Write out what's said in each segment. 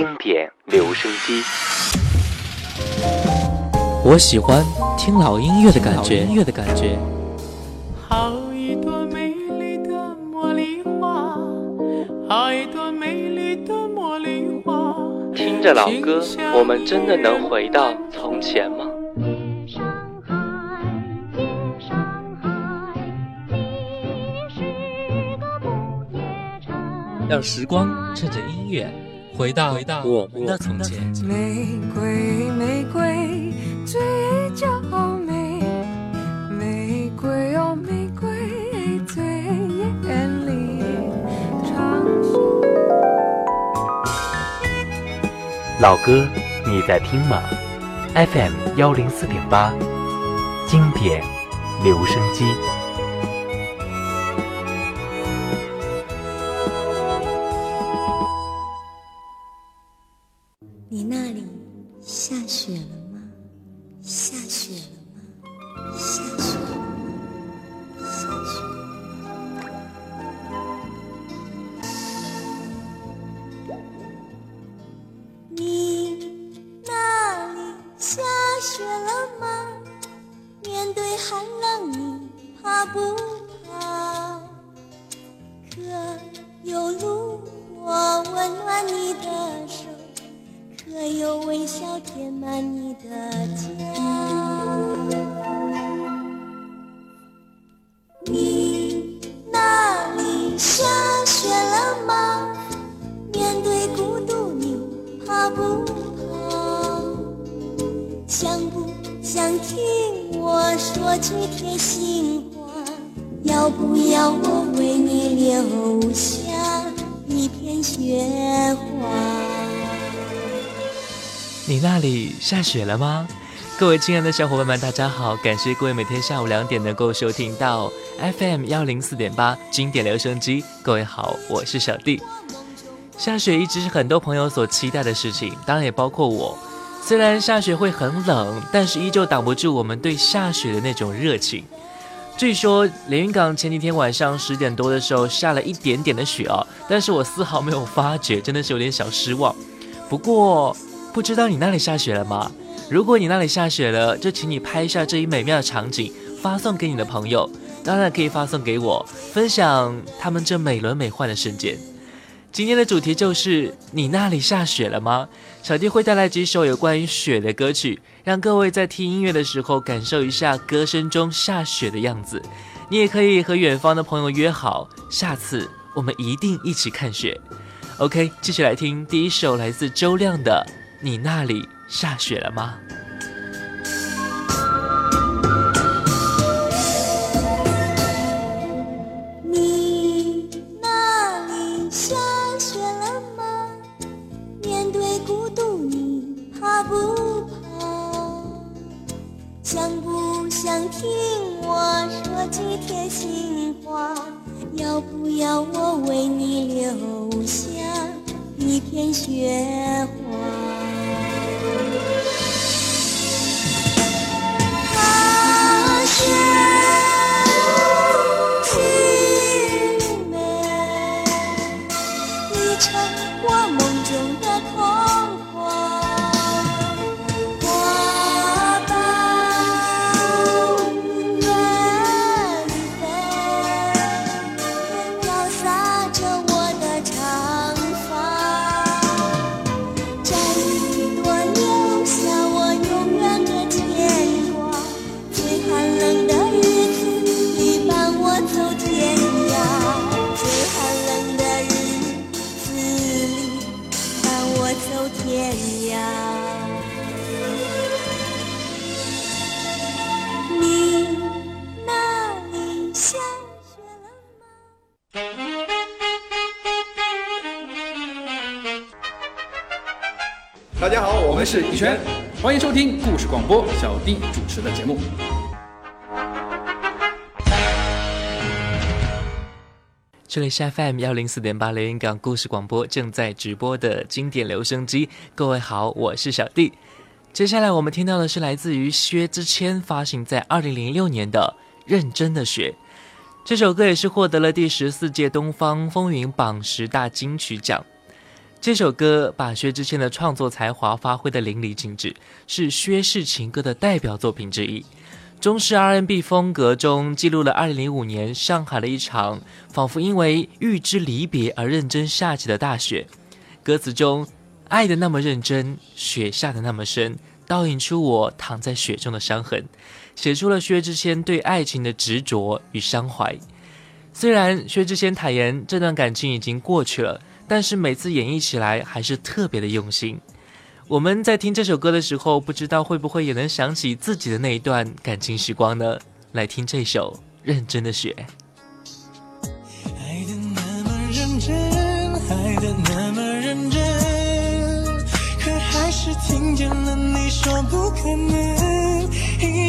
经典留声机。我喜欢听老音乐的感觉。音乐的感觉。好一朵美丽的茉莉花，好一朵美丽的茉莉花。听着老歌，我们真的能回到从前吗？让时光趁着音乐回到回到我们的从前。玫瑰，玫瑰，最娇美。玫瑰哦，玫瑰，最艳丽。老歌，你在听吗？FM 幺零四点八，经典留声机。饿了吗？面对寒冷你怕不怕？可有炉火温暖你的手可有微笑填满你的家几片星光，要不要我为你留下一片雪花？你那里下雪了吗？各位亲爱的小伙伴们，大家好！感谢各位每天下午两点能够收听到 FM 幺零四点八经典留声机。各位好，我是小弟。下雪一直是很多朋友所期待的事情，当然也包括我。虽然下雪会很冷，但是依旧挡不住我们对下雪的那种热情。据说连云港前几天晚上十点多的时候下了一点点的雪啊，但是我丝毫没有发觉，真的是有点小失望。不过。不知道你那里下雪了吗？如果你那里下雪了，就请你拍下这一美妙的场景，发送给你的朋友，当然可以发送给我，分享他们这美轮美奂的瞬间。今天的主题就是你那里下雪了吗？小弟会带来几首有关于雪的歌曲，让各位在听音乐的时候感受一下歌声中下雪的样子。你也可以和远方的朋友约好，下次我们一定一起看雪。OK，继续来听第一首来自周亮的。你那里下雪了吗？说几贴心话？要不要我为你留下一片雪花？雪。收听故事广播，小弟主持的节目。这里是 FM 幺零四点八连云港故事广播正在直播的经典留声机。各位好，我是小弟。接下来我们听到的是来自于薛之谦发行在二零零六年的《认真的雪》这首歌，也是获得了第十四届东方风云榜十大金曲奖。这首歌把薛之谦的创作才华发挥的淋漓尽致，是薛氏情歌的代表作品之一。中式 R&B 风格中记录了2005年上海的一场仿佛因为预知离别而认真下起的大雪。歌词中“爱的那么认真，雪下的那么深”，倒映出我躺在雪中的伤痕，写出了薛之谦对爱情的执着与伤怀。虽然薛之谦坦言这段感情已经过去了，但是每次演绎起来还是特别的用心。我们在听这首歌的时候，不知道会不会也能想起自己的那一段感情时光呢？来听这首《认真的雪》。听见了你说不可能。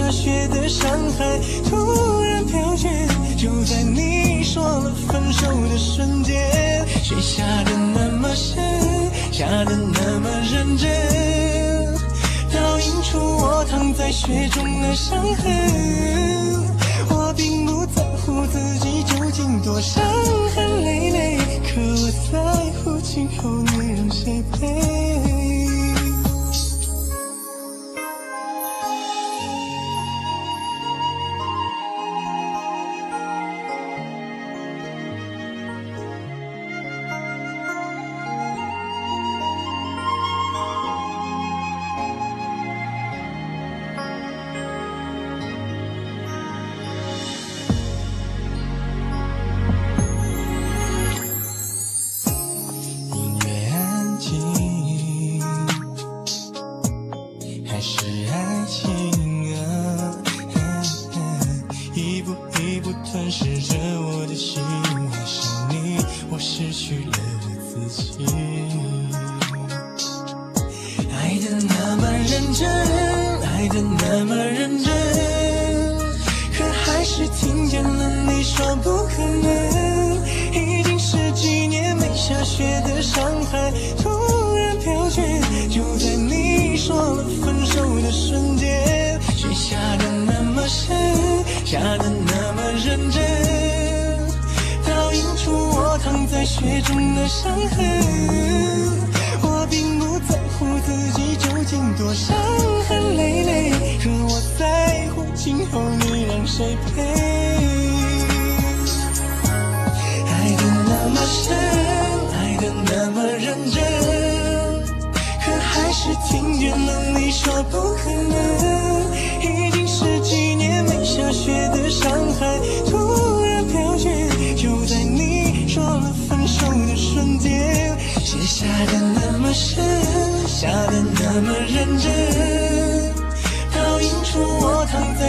下雪的上海，突然飘雪，就在你说了分手的瞬间，雪下的那么深。下的那么认真，倒映出我躺在雪中的伤痕。我并不在乎自己究竟多伤痕累累，可我在乎今后你让谁陪。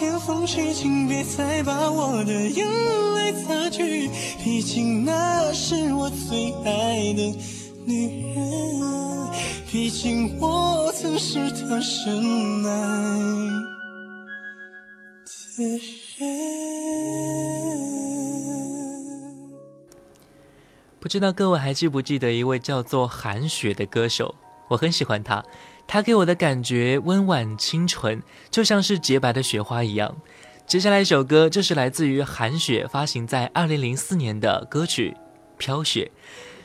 天风雪，请别再把我的眼泪擦去，毕竟那是我最爱的女人，毕竟我曾是她深爱的人。不知道各位还记不记得一位叫做韩雪的歌手？我很喜欢她。他给我的感觉温婉清纯，就像是洁白的雪花一样。接下来一首歌，这是来自于韩雪发行在二零零四年的歌曲《飘雪》。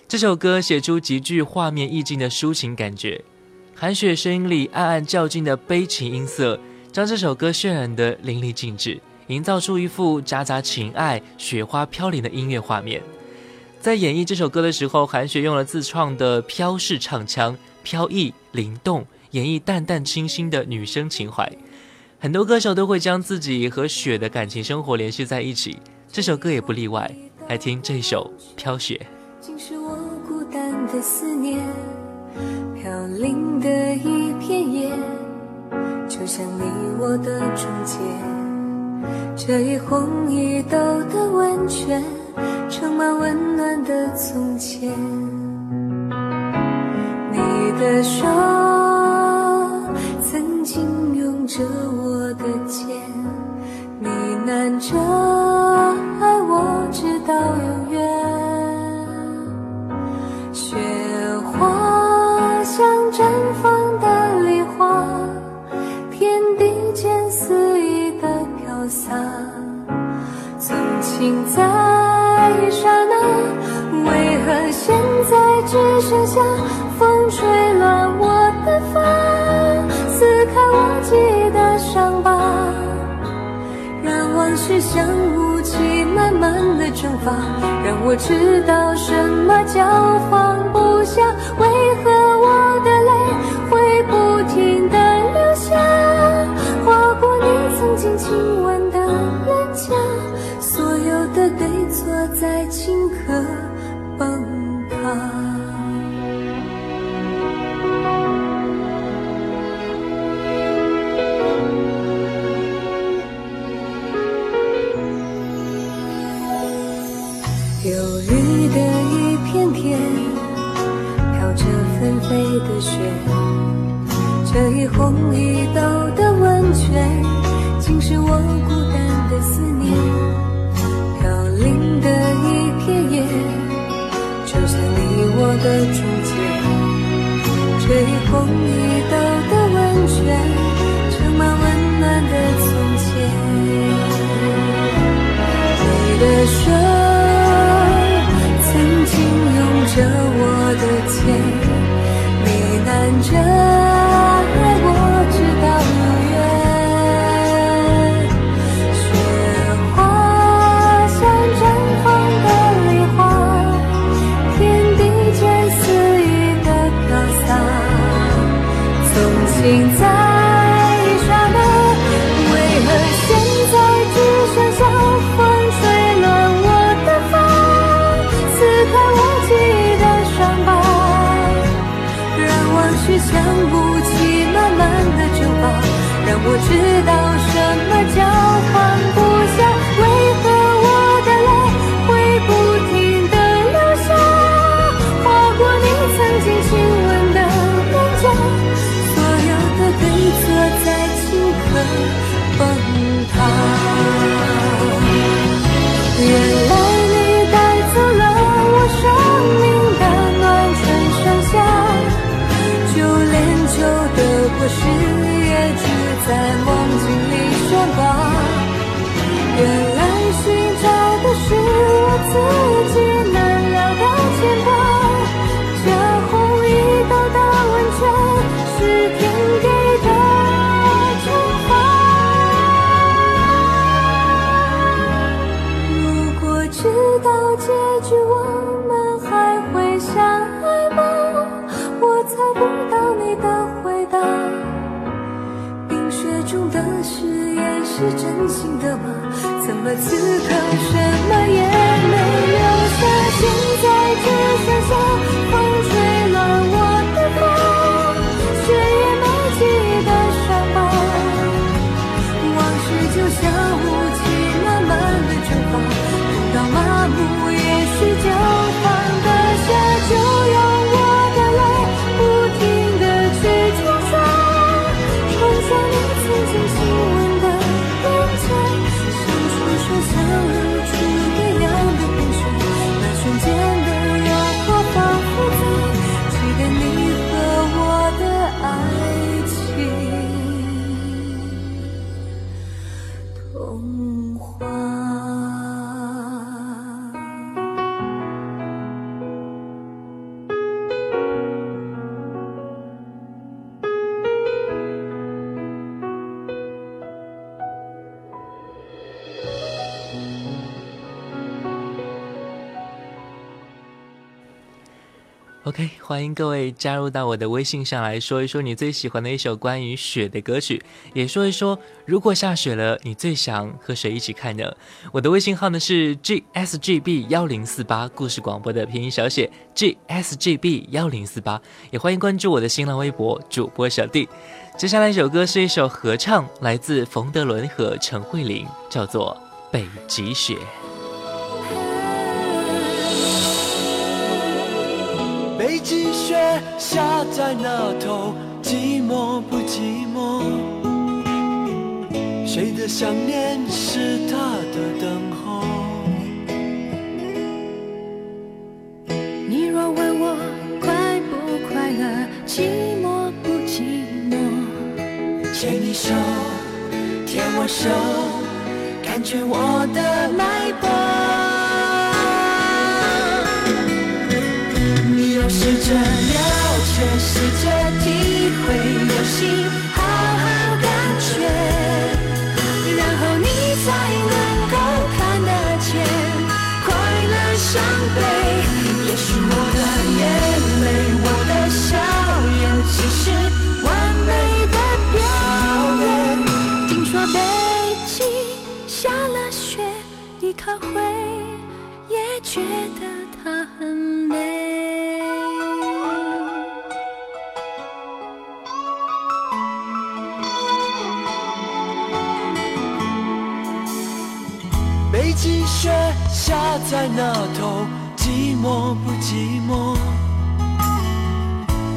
这首歌写出极具画面意境的抒情感觉，韩雪声音里暗暗较劲的悲情音色，将这首歌渲染得淋漓尽致，营造出一幅夹杂情爱、雪花飘零的音乐画面。在演绎这首歌的时候，韩雪用了自创的飘式唱腔，飘逸灵动。演绎淡淡清新的女生情怀，很多歌手都会将自己和雪的感情生活联系在一起，这首歌也不例外。来听这首《飘雪》。竟是我孤单的思念，飘零的一片叶，就像你我的中间，这一红一豆的温泉，盛满温暖的从前，你的手曾经拥。着我的肩，呢喃着爱我直到永远。雪花像绽放的梨花，天地间肆意的飘洒。从情在，为何现在只剩下风吹乱我的发，撕开我记忆的伤疤，让往事像雾气慢慢的蒸发，让我知道什么叫放不下，为何我的泪会不停的流下，划过你曾经亲吻的脸颊。所有的对错在顷刻崩塌。忧郁的一片天，飘着纷飞的雪，这一红一想不起慢慢的酒堡让我知道什么叫唤不么此刻什么也没留下？现在只剩下 OK，欢迎各位加入到我的微信上来说一说你最喜欢的一首关于雪的歌曲，也说一说如果下雪了，你最想和谁一起看呢？我的微信号呢是 gsgb 幺零四八，故事广播的拼音小写 gsgb 幺零四八，也欢迎关注我的新浪微博主播小弟。接下来一首歌是一首合唱，来自冯德伦和陈慧琳，叫做《北极雪》。北极雪下在那头，寂寞不寂寞？谁的想念是他的等候？你若问我快不快乐，寂寞不寂寞？牵你手，牵我手，感觉我的脉搏。会，有心好好感觉，然后你才能够看得见快乐伤悲。也许我的眼泪，我的笑颜，只是完美的表演。听说北京下了雪，你可会也觉得那头，寂寞不寂寞？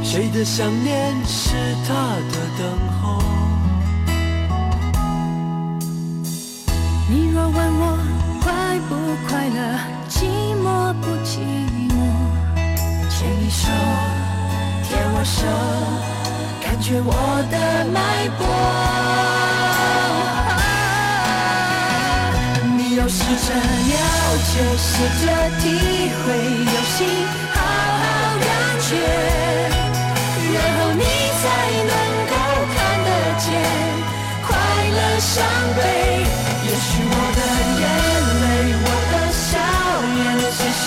谁的想念是他的等候？你若问我快不快乐，寂寞不寂寞？牵你手，牵我手，感觉我的脉搏。试着了解，试着体会，用心好好感觉，然后你才能够看得见快乐伤悲。也许我的眼泪，我的笑颜，只是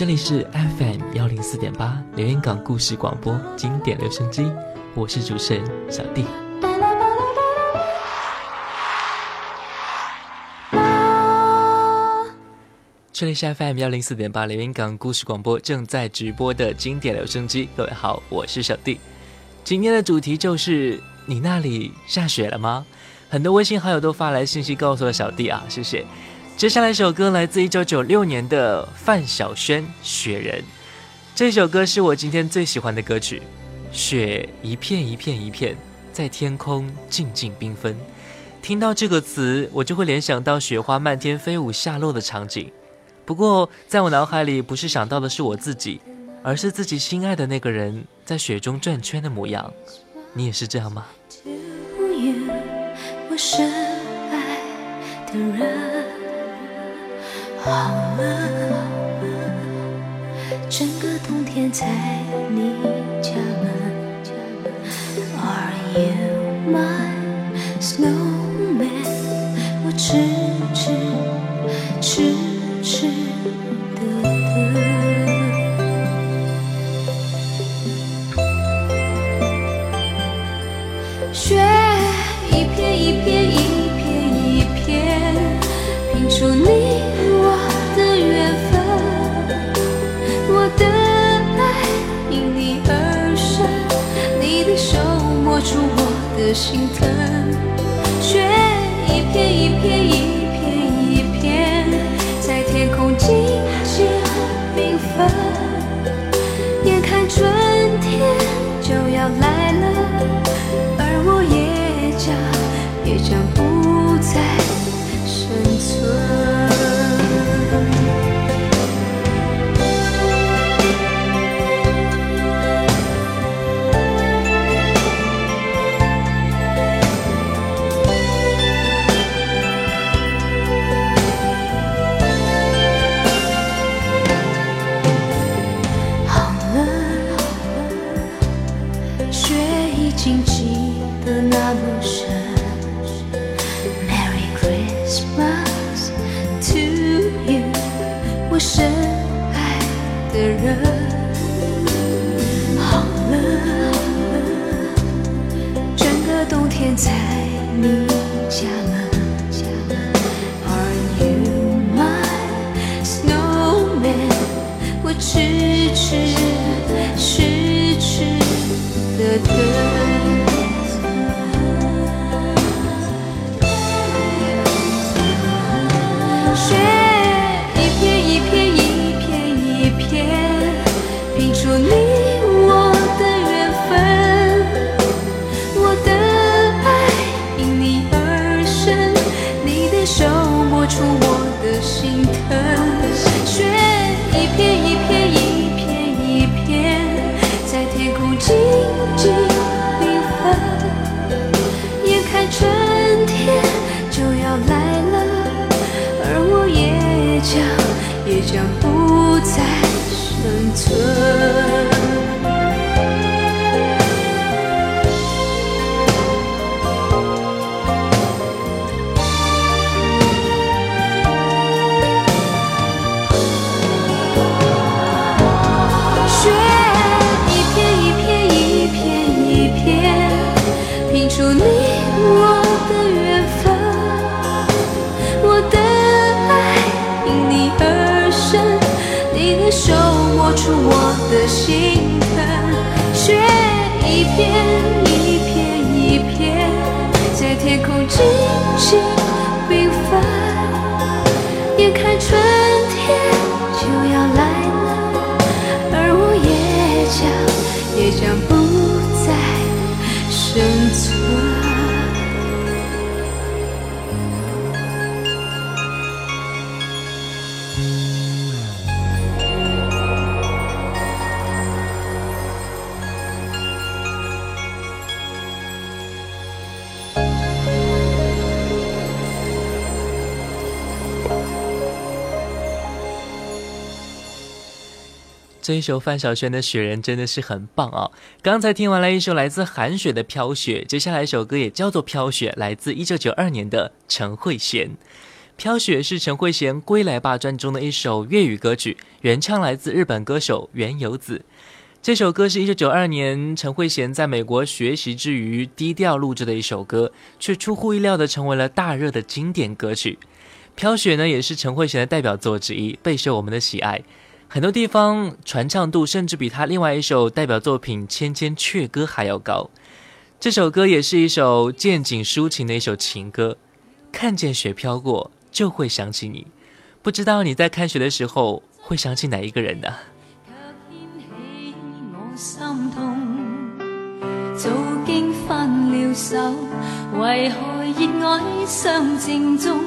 这里是 FM 幺零四点八连云港故事广播经典留声机，我是主持人小弟。这里是 FM 幺零四点八连云港故事广播正在直播的经典留声机。各位好，我是小弟。今天的主题就是你那里下雪了吗？很多微信好友都发来信息告诉了小弟啊，谢谢。接下来一首歌来自一九九六年的范晓萱《雪人》，这首歌是我今天最喜欢的歌曲。雪一片一片一片，在天空静静缤纷。听到这个词，我就会联想到雪花漫天飞舞下落的场景。不过，在我脑海里，不是想到的是我自己，而是自己心爱的那个人在雪中转圈的模样。你也是这样吗？我深爱的人，好了，整个冬天在你家门。Are you my snowman？我痴痴痴痴的等，雪一片一片一片一片，拼出你这一首范晓萱的《雪人》真的是很棒啊！刚才听完了一首来自韩雪的《飘雪》，接下来一首歌也叫做《飘雪》，来自一九九二年的陈慧娴。《飘雪》是陈慧娴《归来吧》专中的一首粤语歌曲，原唱来自日本歌手原由子。这首歌是一九九二年陈慧娴在美国学习之余低调录制的一首歌，却出乎意料的成为了大热的经典歌曲。《飘雪》呢，也是陈慧娴的代表作之一，备受我们的喜爱。很多地方传唱度甚至比他另外一首代表作品《千千阙歌》还要高。这首歌也是一首见景抒情的一首情歌。看见雪飘过，就会想起你。不知道你在看雪的时候会想起哪一个人呢？心痛，早经分了手，为何热爱相正中？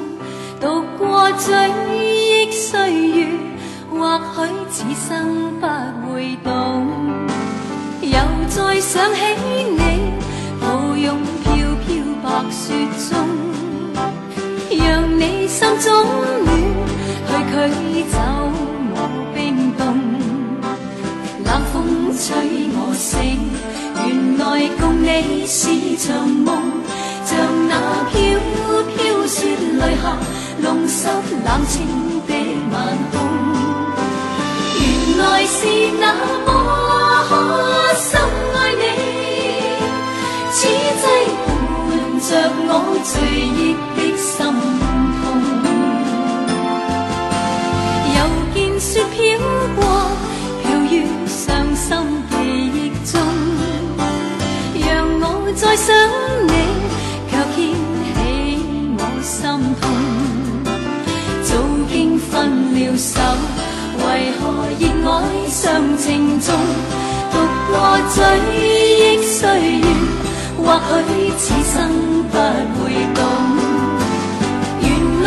度过追忆岁月，或许此生不会懂。又再想起你，抱拥飘飘白雪中，让你心中暖，去驱走我冰冻。冷风吹我醒，原来共你是场梦，像那飘飘雪泪下，弄湿冷清的晚空。来是那么深爱你，此际伴着我追忆的心痛，又见雪飘过。飘于伤心记忆中，让我再想你，却掀起我心痛。早经分了手，为何热爱尚情重？独过追忆岁月，或许此生不会懂。原来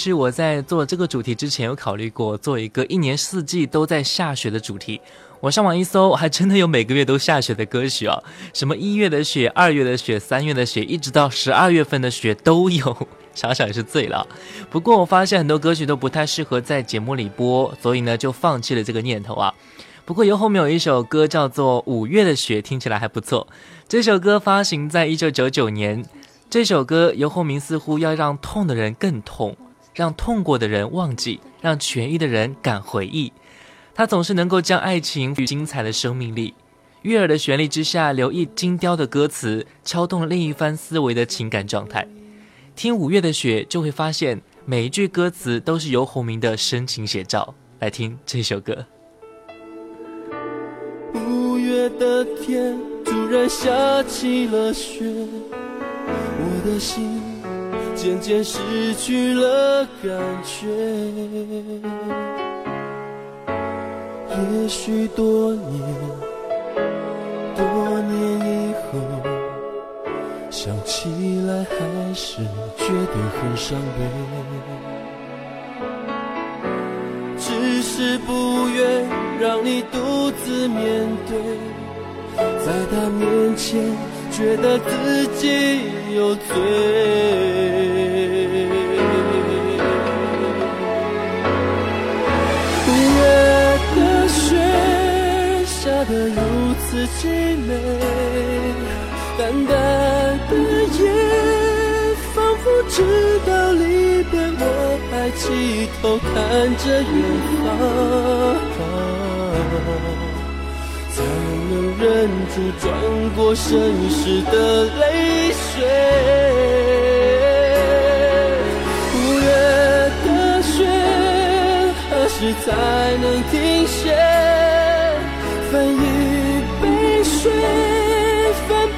实我在做这个主题之前，有考虑过做一个一年四季都在下雪的主题。我上网一搜，还真的有每个月都下雪的歌曲哦，什么一月的雪、二月的雪、三月的雪，一直到十二月份的雪都有，想想也是醉了。不过我发现很多歌曲都不太适合在节目里播，所以呢就放弃了这个念头啊。不过由后面有一首歌叫做《五月的雪》，听起来还不错。这首歌发行在一九九九年，这首歌尤后明似乎要让痛的人更痛。让痛过的人忘记，让痊愈的人敢回忆。他总是能够将爱情与精彩的生命力。悦耳的旋律之下，留意精雕的歌词，敲动另一番思维的情感状态。听五月的雪，就会发现每一句歌词都是游鸿明的深情写照。来听这首歌。五月的天突然下起了雪，我的心。渐渐失去了感觉，也许多年，多年以后，想起来还是觉得很伤悲。只是不愿让你独自面对，在他面前。觉得自己有罪。自己美，淡淡。的夜，仿佛知道离别，我抬起头看着远方。才能忍住转过身时的泪水。五月的雪，何时才能停歇？分一杯水，分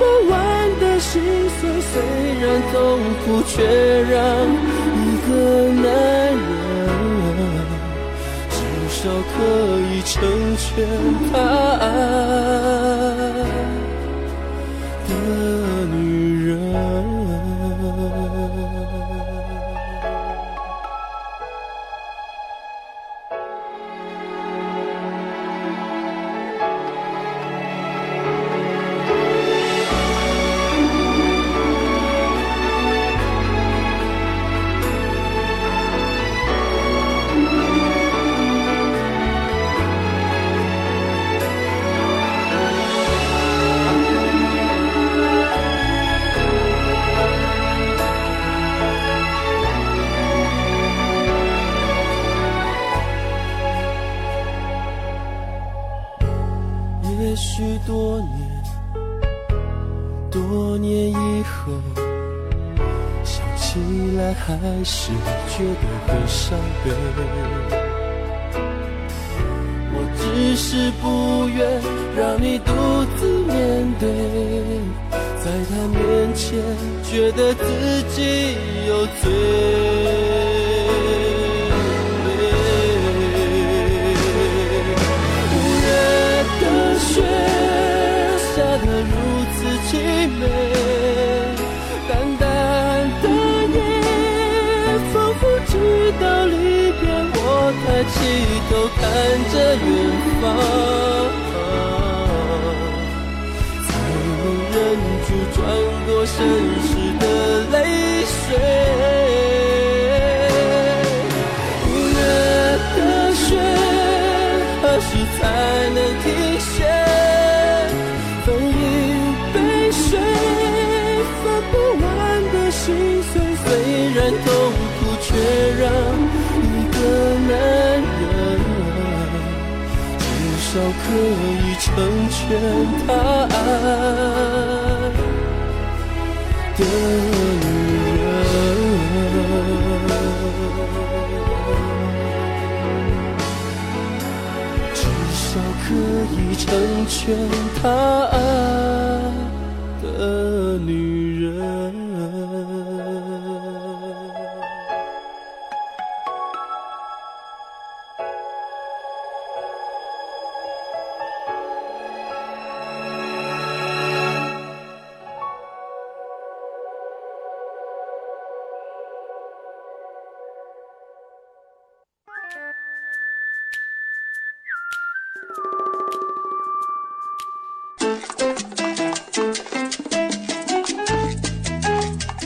不完的心碎。虽然痛苦，却让一个男人至。少可以成全他自己有罪。五月的雪下得如此凄美，淡淡的夜，仿佛知道离别。我抬起头看着远方，才能忍住转过身何时才能停歇？分一杯水，分不完的心碎。虽然痛苦，却让一个男人至少可以成全他爱的成全他爱的女人。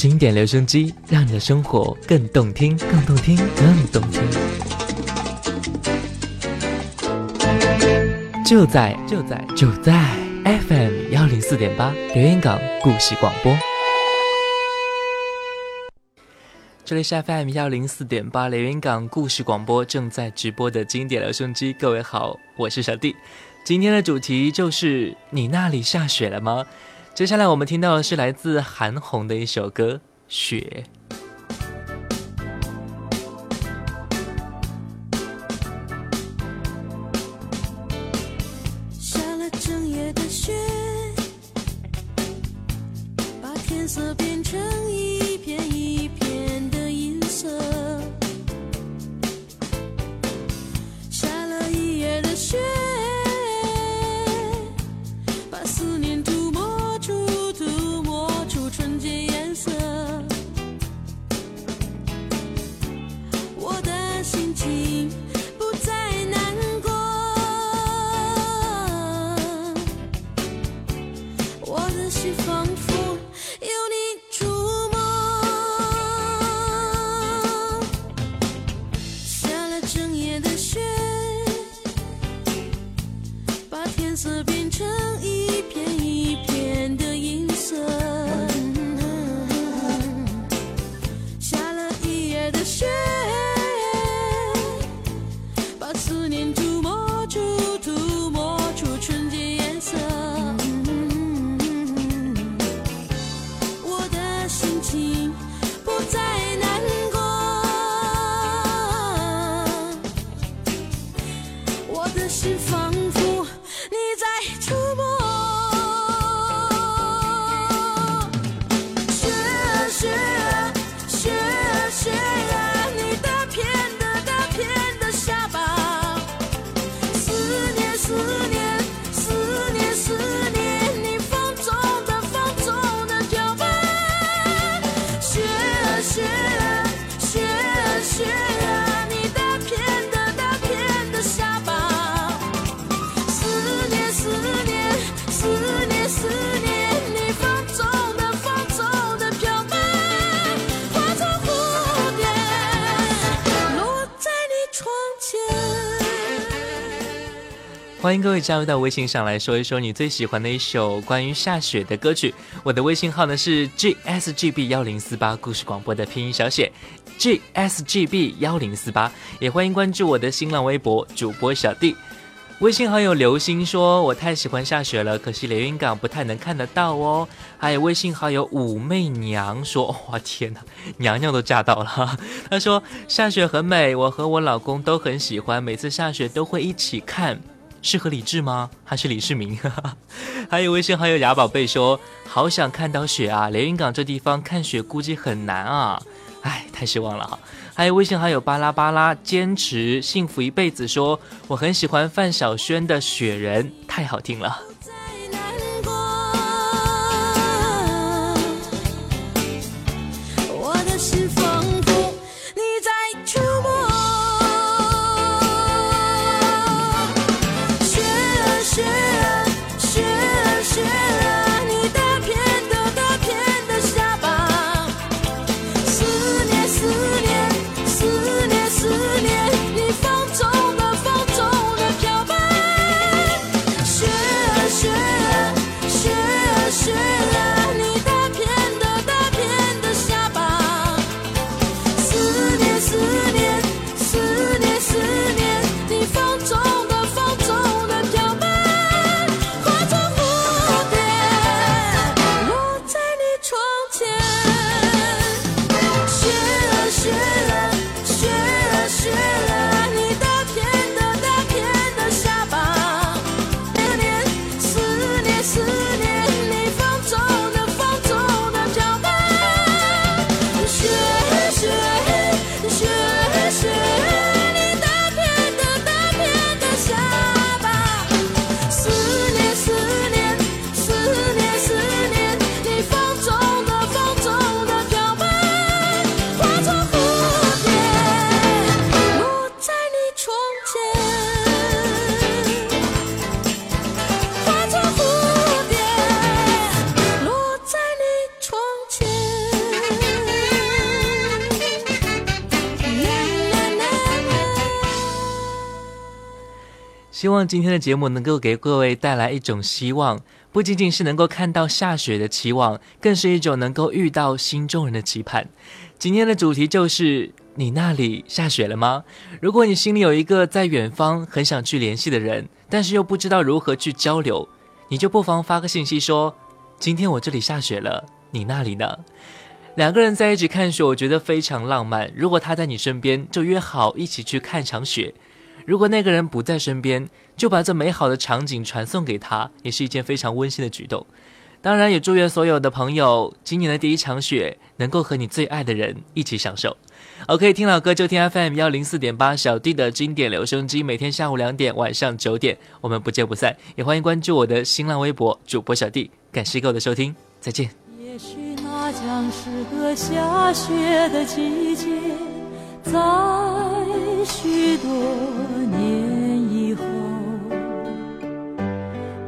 经典留声机，让你的生活更动听，更动听，更动听。就在就在就在 FM 幺零四点八连云港故事广播。这里是 FM 幺零四点八连云港故事广播正在直播的经典留声机，各位好，我是小弟。今天的主题就是你那里下雪了吗？接下来我们听到的是来自韩红的一首歌《雪》。tears. 欢迎各位加入到微信上来说一说你最喜欢的一首关于下雪的歌曲。我的微信号呢是 gsgb 幺零四八，故事广播的拼音小写 gsgb 幺零四八。也欢迎关注我的新浪微博主播小弟。微信好友刘星说：“我太喜欢下雪了，可惜连云港不太能看得到哦。”还有微信好友武媚娘说：“哇天哪，娘娘都嫁到了。”她说：“下雪很美，我和我老公都很喜欢，每次下雪都会一起看。”适合李志吗？还是李世民？还有微信好友雅宝贝说：“好想看到雪啊！连云港这地方看雪估计很难啊，哎，太失望了哈。”还有微信好友巴拉巴拉坚持幸福一辈子说：“我很喜欢范晓萱的《雪人》，太好听了。”希望今天的节目能够给各位带来一种希望，不仅仅是能够看到下雪的期望，更是一种能够遇到心中人的期盼。今天的主题就是：你那里下雪了吗？如果你心里有一个在远方很想去联系的人，但是又不知道如何去交流，你就不妨发个信息说：今天我这里下雪了，你那里呢？两个人在一起看雪，我觉得非常浪漫。如果他在你身边，就约好一起去看场雪。如果那个人不在身边，就把这美好的场景传送给他，也是一件非常温馨的举动。当然，也祝愿所有的朋友今年的第一场雪能够和你最爱的人一起享受。OK，听老歌就听 FM 幺零四点八小弟的经典留声机，每天下午两点、晚上九点，我们不见不散。也欢迎关注我的新浪微博主播小弟，感谢各位的收听，再见。也许那将是个下雪的季节，在许多年以后，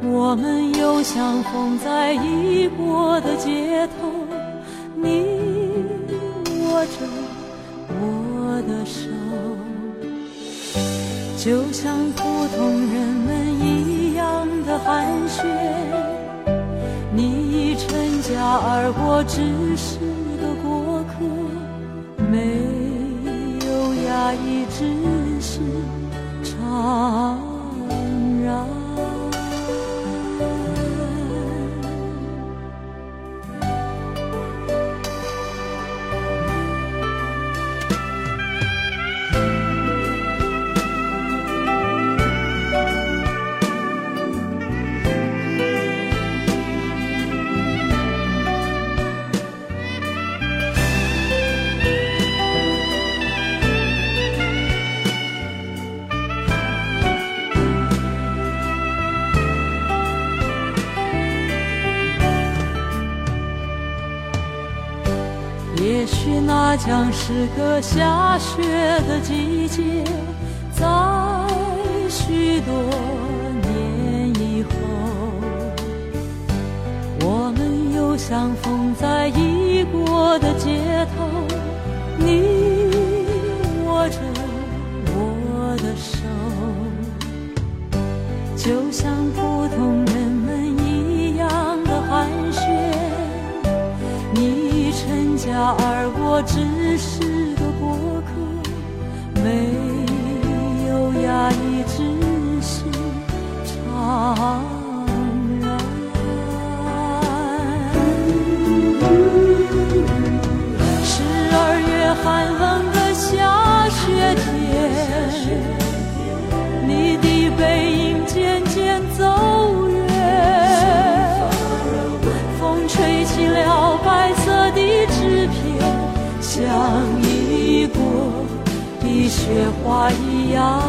我们又相逢在异国的街头，你握着我的手，就像普通人们一样的寒暄。你已成家，而我只是个过客，没他一直是唱像是个下雪的季节，在许多年以后，我们又相逢在异国的街头，你花